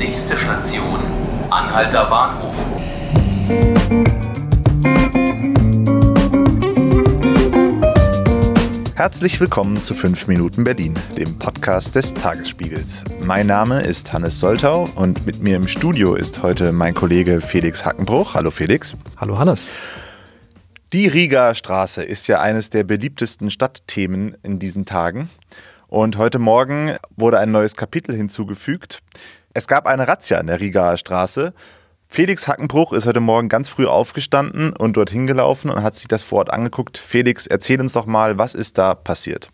Nächste Station, Anhalter Bahnhof. Herzlich willkommen zu 5 Minuten Berlin, dem Podcast des Tagesspiegels. Mein Name ist Hannes Soltau und mit mir im Studio ist heute mein Kollege Felix Hackenbruch. Hallo Felix. Hallo Hannes. Die Riga Straße ist ja eines der beliebtesten Stadtthemen in diesen Tagen. Und heute Morgen wurde ein neues Kapitel hinzugefügt. Es gab eine Razzia in der Rigaer Straße. Felix Hackenbruch ist heute Morgen ganz früh aufgestanden und dorthin gelaufen und hat sich das vor Ort angeguckt. Felix, erzähl uns doch mal, was ist da passiert?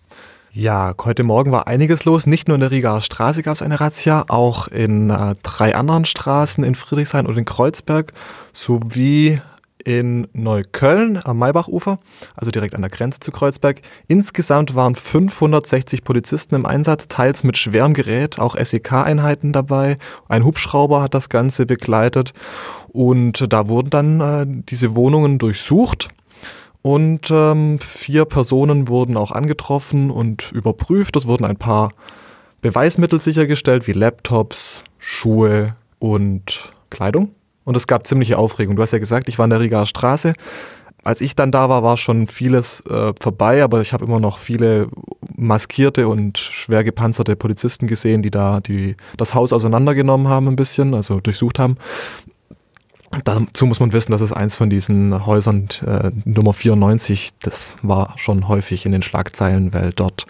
Ja, heute Morgen war einiges los. Nicht nur in der Rigaer Straße gab es eine Razzia, auch in äh, drei anderen Straßen in Friedrichshain und in Kreuzberg sowie in Neukölln am Maybachufer, also direkt an der Grenze zu Kreuzberg. Insgesamt waren 560 Polizisten im Einsatz, teils mit schwerem Gerät, auch SEK-Einheiten dabei. Ein Hubschrauber hat das Ganze begleitet und da wurden dann äh, diese Wohnungen durchsucht. Und ähm, vier Personen wurden auch angetroffen und überprüft. Es wurden ein paar Beweismittel sichergestellt, wie Laptops, Schuhe und Kleidung. Und es gab ziemliche Aufregung. Du hast ja gesagt, ich war in der Rigaer Straße. Als ich dann da war, war schon vieles äh, vorbei, aber ich habe immer noch viele maskierte und schwer gepanzerte Polizisten gesehen, die da die, das Haus auseinandergenommen haben ein bisschen, also durchsucht haben. Dazu muss man wissen, dass es eins von diesen Häusern äh, Nummer 94, das war schon häufig in den Schlagzeilen, weil dort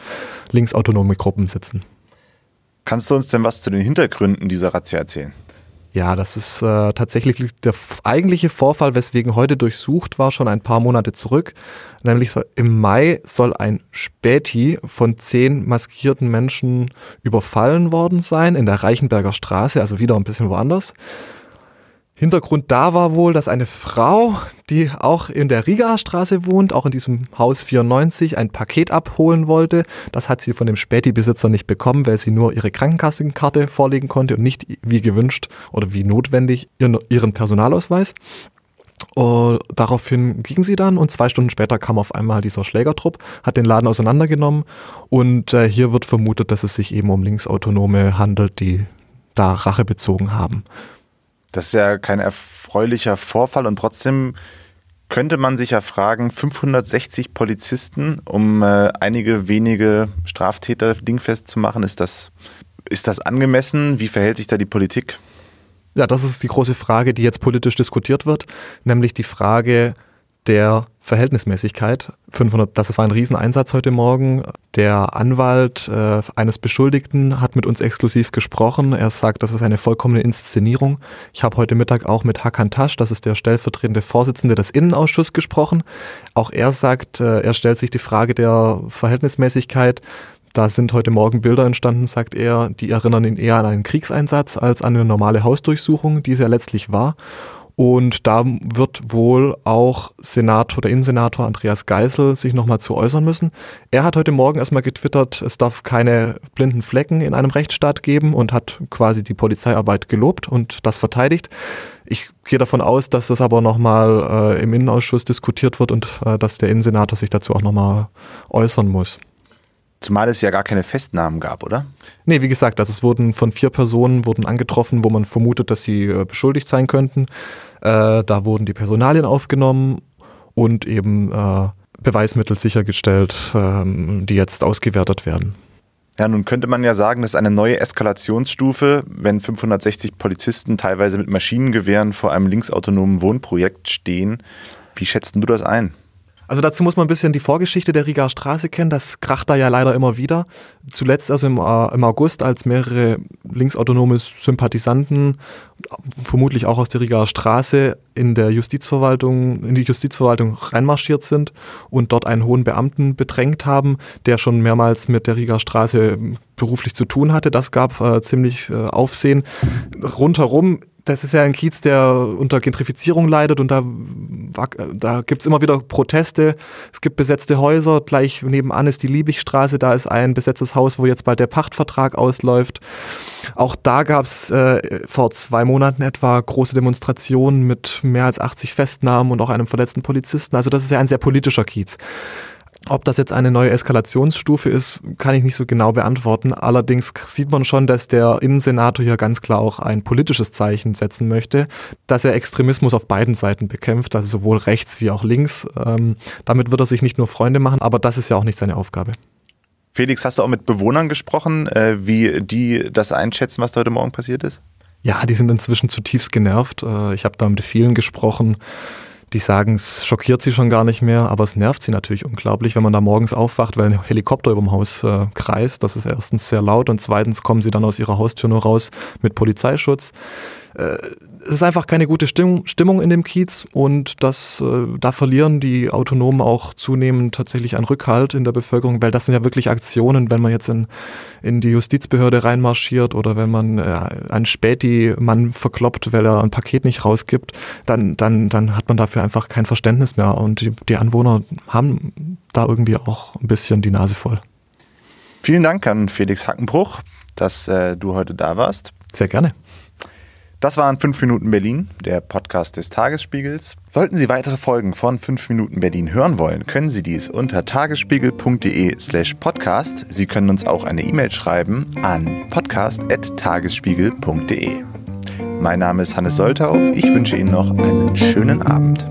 linksautonome Gruppen sitzen. Kannst du uns denn was zu den Hintergründen dieser Razzia erzählen? Ja, das ist äh, tatsächlich der eigentliche Vorfall, weswegen heute durchsucht war, schon ein paar Monate zurück. Nämlich im Mai soll ein Späti von zehn maskierten Menschen überfallen worden sein in der Reichenberger Straße, also wieder ein bisschen woanders. Hintergrund da war wohl, dass eine Frau, die auch in der Rigaer Straße wohnt, auch in diesem Haus 94, ein Paket abholen wollte. Das hat sie von dem Späti-Besitzer nicht bekommen, weil sie nur ihre Krankenkassenkarte vorlegen konnte und nicht wie gewünscht oder wie notwendig ihren Personalausweis. Und daraufhin ging sie dann und zwei Stunden später kam auf einmal dieser Schlägertrupp, hat den Laden auseinandergenommen und äh, hier wird vermutet, dass es sich eben um Linksautonome handelt, die da Rache bezogen haben. Das ist ja kein erfreulicher Vorfall und trotzdem könnte man sich ja fragen, 560 Polizisten, um äh, einige wenige Straftäter dingfest zu machen, ist das, ist das angemessen? Wie verhält sich da die Politik? Ja, das ist die große Frage, die jetzt politisch diskutiert wird, nämlich die Frage, der Verhältnismäßigkeit. 500, das war ein Rieseneinsatz heute Morgen. Der Anwalt äh, eines Beschuldigten hat mit uns exklusiv gesprochen. Er sagt, das ist eine vollkommene Inszenierung. Ich habe heute Mittag auch mit Hakan Tasch, das ist der stellvertretende Vorsitzende des Innenausschusses, gesprochen. Auch er sagt, äh, er stellt sich die Frage der Verhältnismäßigkeit. Da sind heute Morgen Bilder entstanden, sagt er, die erinnern ihn eher an einen Kriegseinsatz als an eine normale Hausdurchsuchung, die es ja letztlich war. Und da wird wohl auch Senator oder Innensenator Andreas Geisel sich nochmal zu äußern müssen. Er hat heute Morgen erstmal getwittert, es darf keine blinden Flecken in einem Rechtsstaat geben und hat quasi die Polizeiarbeit gelobt und das verteidigt. Ich gehe davon aus, dass das aber nochmal äh, im Innenausschuss diskutiert wird und äh, dass der Innensenator sich dazu auch nochmal äußern muss. Zumal es ja gar keine Festnahmen gab, oder? Nee, wie gesagt, also es wurden von vier Personen wurden angetroffen, wo man vermutet, dass sie äh, beschuldigt sein könnten. Äh, da wurden die Personalien aufgenommen und eben äh, Beweismittel sichergestellt, ähm, die jetzt ausgewertet werden. Ja, nun könnte man ja sagen, das ist eine neue Eskalationsstufe, wenn 560 Polizisten teilweise mit Maschinengewehren vor einem linksautonomen Wohnprojekt stehen. Wie schätzt du das ein? Also dazu muss man ein bisschen die Vorgeschichte der Rigaer Straße kennen. Das kracht da ja leider immer wieder. Zuletzt also im, äh, im August, als mehrere linksautonome Sympathisanten, vermutlich auch aus der Rigaer Straße, in der Justizverwaltung, in die Justizverwaltung reinmarschiert sind und dort einen hohen Beamten bedrängt haben, der schon mehrmals mit der Rigaer Straße beruflich zu tun hatte. Das gab äh, ziemlich äh, Aufsehen. Rundherum das ist ja ein Kiez, der unter Gentrifizierung leidet und da, da gibt's immer wieder Proteste. Es gibt besetzte Häuser, gleich nebenan ist die Liebigstraße, da ist ein besetztes Haus, wo jetzt bald der Pachtvertrag ausläuft. Auch da gab's äh, vor zwei Monaten etwa große Demonstrationen mit mehr als 80 Festnahmen und auch einem verletzten Polizisten. Also das ist ja ein sehr politischer Kiez. Ob das jetzt eine neue Eskalationsstufe ist, kann ich nicht so genau beantworten. Allerdings sieht man schon, dass der Innensenator hier ganz klar auch ein politisches Zeichen setzen möchte, dass er Extremismus auf beiden Seiten bekämpft, also sowohl rechts wie auch links. Ähm, damit wird er sich nicht nur Freunde machen, aber das ist ja auch nicht seine Aufgabe. Felix, hast du auch mit Bewohnern gesprochen, äh, wie die das einschätzen, was da heute Morgen passiert ist? Ja, die sind inzwischen zutiefst genervt. Äh, ich habe da mit vielen gesprochen die sagen, es schockiert sie schon gar nicht mehr, aber es nervt sie natürlich unglaublich, wenn man da morgens aufwacht, weil ein Helikopter über dem Haus äh, kreist. Das ist erstens sehr laut und zweitens kommen sie dann aus ihrer Haustür nur raus mit Polizeischutz. Äh, es ist einfach keine gute Stimmung, Stimmung in dem Kiez und das, äh, da verlieren die Autonomen auch zunehmend tatsächlich an Rückhalt in der Bevölkerung, weil das sind ja wirklich Aktionen, wenn man jetzt in, in die Justizbehörde reinmarschiert oder wenn man äh, einen Späti-Mann verkloppt, weil er ein Paket nicht rausgibt, dann, dann, dann hat man dafür einfach kein Verständnis mehr und die, die Anwohner haben da irgendwie auch ein bisschen die Nase voll. Vielen Dank an Felix Hackenbruch, dass äh, du heute da warst. Sehr gerne. Das waren 5 Minuten Berlin, der Podcast des Tagesspiegels. Sollten Sie weitere Folgen von 5 Minuten Berlin hören wollen, können Sie dies unter tagesspiegel.de slash podcast. Sie können uns auch eine E-Mail schreiben an podcast.tagesspiegel.de. Mein Name ist Hannes Soltau. Ich wünsche Ihnen noch einen schönen Abend.